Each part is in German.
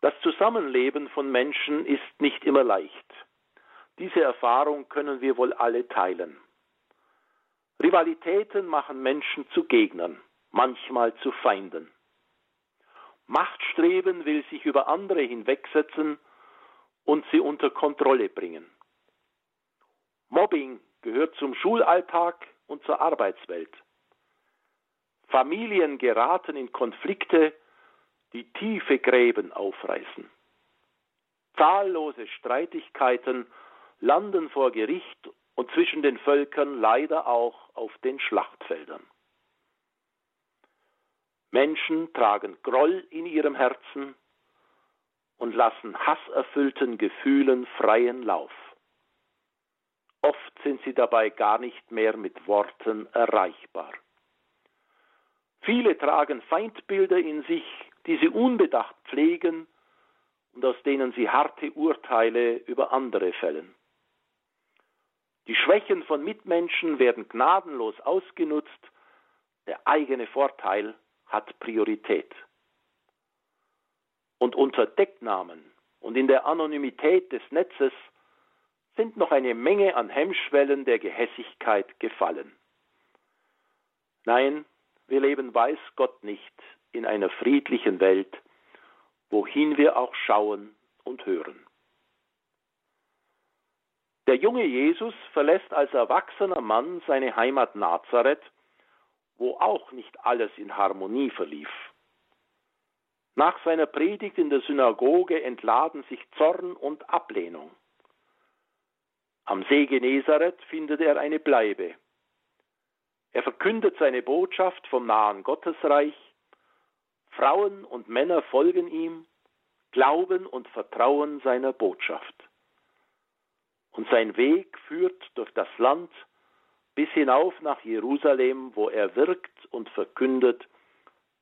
Das Zusammenleben von Menschen ist nicht immer leicht. Diese Erfahrung können wir wohl alle teilen. Rivalitäten machen Menschen zu Gegnern, manchmal zu Feinden. Machtstreben will sich über andere hinwegsetzen und sie unter Kontrolle bringen. Mobbing gehört zum Schulalltag und zur Arbeitswelt. Familien geraten in Konflikte, die tiefe Gräben aufreißen. Zahllose Streitigkeiten landen vor Gericht und zwischen den Völkern leider auch auf den Schlachtfeldern. Menschen tragen Groll in ihrem Herzen und lassen hasserfüllten Gefühlen freien Lauf. Oft sind sie dabei gar nicht mehr mit Worten erreichbar. Viele tragen Feindbilder in sich, die sie unbedacht pflegen und aus denen sie harte Urteile über andere fällen. Die Schwächen von Mitmenschen werden gnadenlos ausgenutzt, der eigene Vorteil hat Priorität. Und unter Decknamen und in der Anonymität des Netzes sind noch eine Menge an Hemmschwellen der Gehässigkeit gefallen. Nein, wir leben weiß Gott nicht in einer friedlichen Welt, wohin wir auch schauen und hören. Der junge Jesus verlässt als erwachsener Mann seine Heimat Nazareth, wo auch nicht alles in Harmonie verlief. Nach seiner Predigt in der Synagoge entladen sich Zorn und Ablehnung. Am See Genezareth findet er eine Bleibe. Er verkündet seine Botschaft vom nahen Gottesreich. Frauen und Männer folgen ihm, glauben und vertrauen seiner Botschaft. Und sein Weg führt durch das Land bis hinauf nach Jerusalem, wo er wirkt und verkündet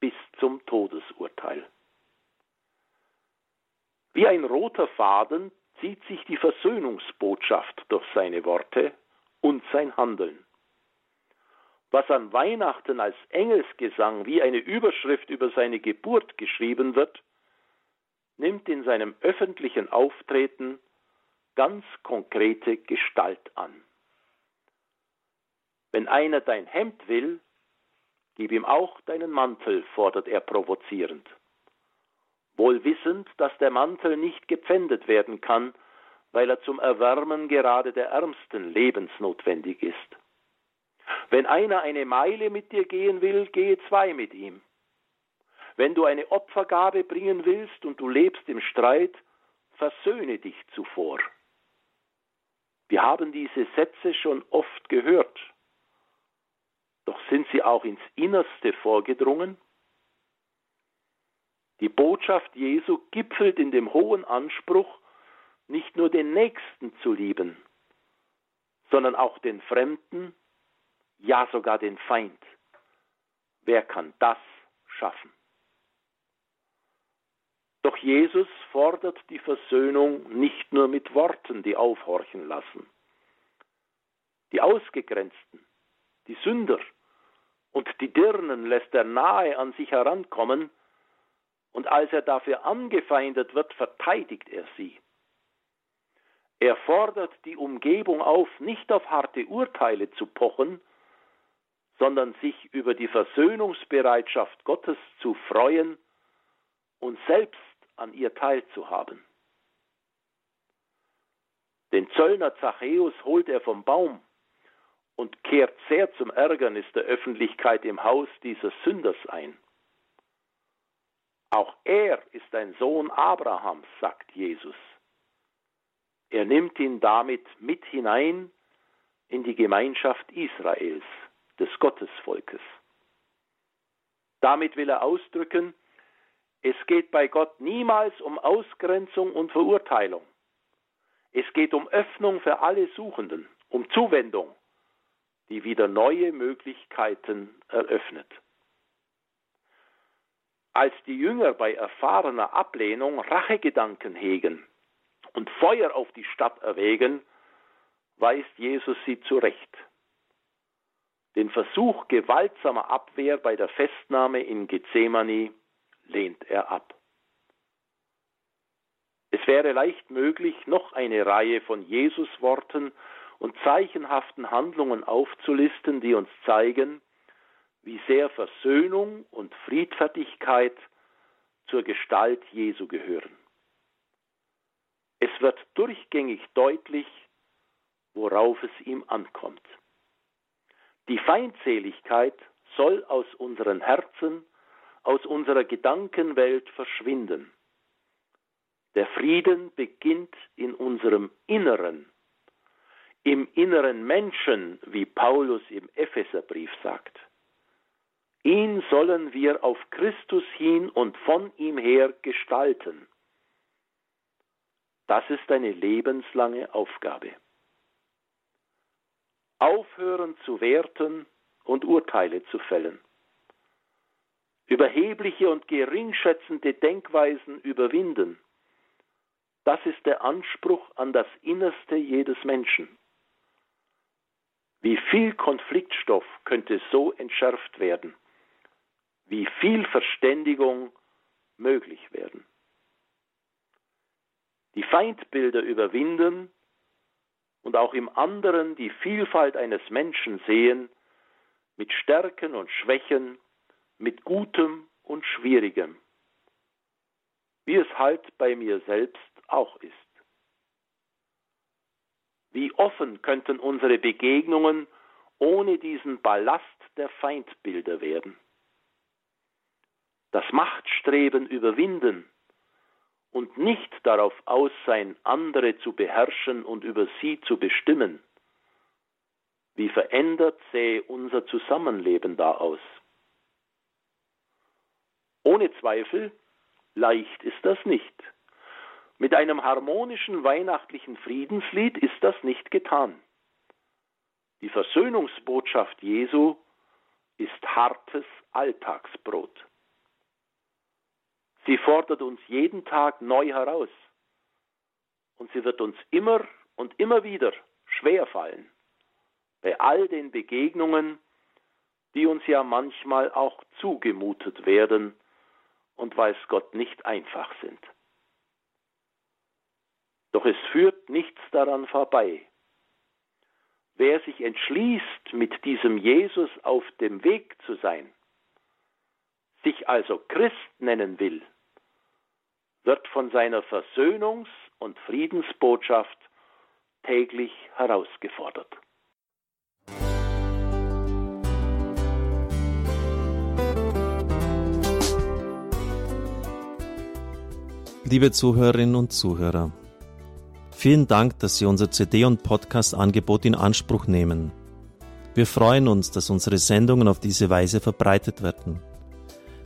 bis zum Todesurteil. Wie ein roter Faden zieht sich die Versöhnungsbotschaft durch seine Worte und sein Handeln. Was an Weihnachten als Engelsgesang wie eine Überschrift über seine Geburt geschrieben wird, nimmt in seinem öffentlichen Auftreten ganz konkrete Gestalt an. Wenn einer dein Hemd will, gib ihm auch deinen Mantel, fordert er provozierend. Wohl wissend, dass der Mantel nicht gepfändet werden kann, weil er zum Erwärmen gerade der Ärmsten lebensnotwendig ist. Wenn einer eine Meile mit dir gehen will, gehe zwei mit ihm. Wenn du eine Opfergabe bringen willst und du lebst im Streit, versöhne dich zuvor. Wir haben diese Sätze schon oft gehört. Doch sind sie auch ins Innerste vorgedrungen? Die Botschaft Jesu gipfelt in dem hohen Anspruch, nicht nur den Nächsten zu lieben, sondern auch den Fremden, ja sogar den Feind. Wer kann das schaffen? Doch Jesus fordert die Versöhnung nicht nur mit Worten, die aufhorchen lassen. Die Ausgegrenzten, die Sünder und die Dirnen lässt er nahe an sich herankommen, und als er dafür angefeindet wird, verteidigt er sie. Er fordert die Umgebung auf, nicht auf harte Urteile zu pochen, sondern sich über die Versöhnungsbereitschaft Gottes zu freuen und selbst an ihr teilzuhaben. Den Zöllner Zachäus holt er vom Baum und kehrt sehr zum Ärgernis der Öffentlichkeit im Haus dieses Sünders ein. Auch er ist ein Sohn Abrahams, sagt Jesus. Er nimmt ihn damit mit hinein in die Gemeinschaft Israels, des Gottesvolkes. Damit will er ausdrücken, es geht bei Gott niemals um Ausgrenzung und Verurteilung. Es geht um Öffnung für alle Suchenden, um Zuwendung, die wieder neue Möglichkeiten eröffnet. Als die Jünger bei erfahrener Ablehnung Rachegedanken hegen und Feuer auf die Stadt erwägen, weist Jesus sie zurecht. Den Versuch gewaltsamer Abwehr bei der Festnahme in Gethsemane lehnt er ab. Es wäre leicht möglich, noch eine Reihe von Jesus-Worten und zeichenhaften Handlungen aufzulisten, die uns zeigen, wie sehr Versöhnung und Friedfertigkeit zur Gestalt Jesu gehören. Es wird durchgängig deutlich, worauf es ihm ankommt. Die Feindseligkeit soll aus unseren Herzen, aus unserer Gedankenwelt verschwinden. Der Frieden beginnt in unserem Inneren, im inneren Menschen, wie Paulus im Epheserbrief sagt. Ihn sollen wir auf Christus hin und von ihm her gestalten. Das ist eine lebenslange Aufgabe. Aufhören zu werten und Urteile zu fällen. Überhebliche und geringschätzende Denkweisen überwinden. Das ist der Anspruch an das Innerste jedes Menschen. Wie viel Konfliktstoff könnte so entschärft werden? Wie viel Verständigung möglich werden? Die Feindbilder überwinden und auch im anderen die Vielfalt eines Menschen sehen, mit Stärken und Schwächen, mit Gutem und Schwierigem, wie es halt bei mir selbst auch ist. Wie offen könnten unsere Begegnungen ohne diesen Ballast der Feindbilder werden? Das Machtstreben überwinden und nicht darauf aus sein, andere zu beherrschen und über sie zu bestimmen. Wie verändert sähe unser Zusammenleben da aus? Ohne Zweifel, leicht ist das nicht. Mit einem harmonischen weihnachtlichen Friedenslied ist das nicht getan. Die Versöhnungsbotschaft Jesu ist hartes Alltagsbrot. Sie fordert uns jeden Tag neu heraus. Und sie wird uns immer und immer wieder schwer fallen. Bei all den Begegnungen, die uns ja manchmal auch zugemutet werden und weiß Gott nicht einfach sind. Doch es führt nichts daran vorbei. Wer sich entschließt, mit diesem Jesus auf dem Weg zu sein, sich also Christ nennen will, wird von seiner Versöhnungs- und Friedensbotschaft täglich herausgefordert. Liebe Zuhörerinnen und Zuhörer, Vielen Dank, dass Sie unser CD- und Podcast-Angebot in Anspruch nehmen. Wir freuen uns, dass unsere Sendungen auf diese Weise verbreitet werden.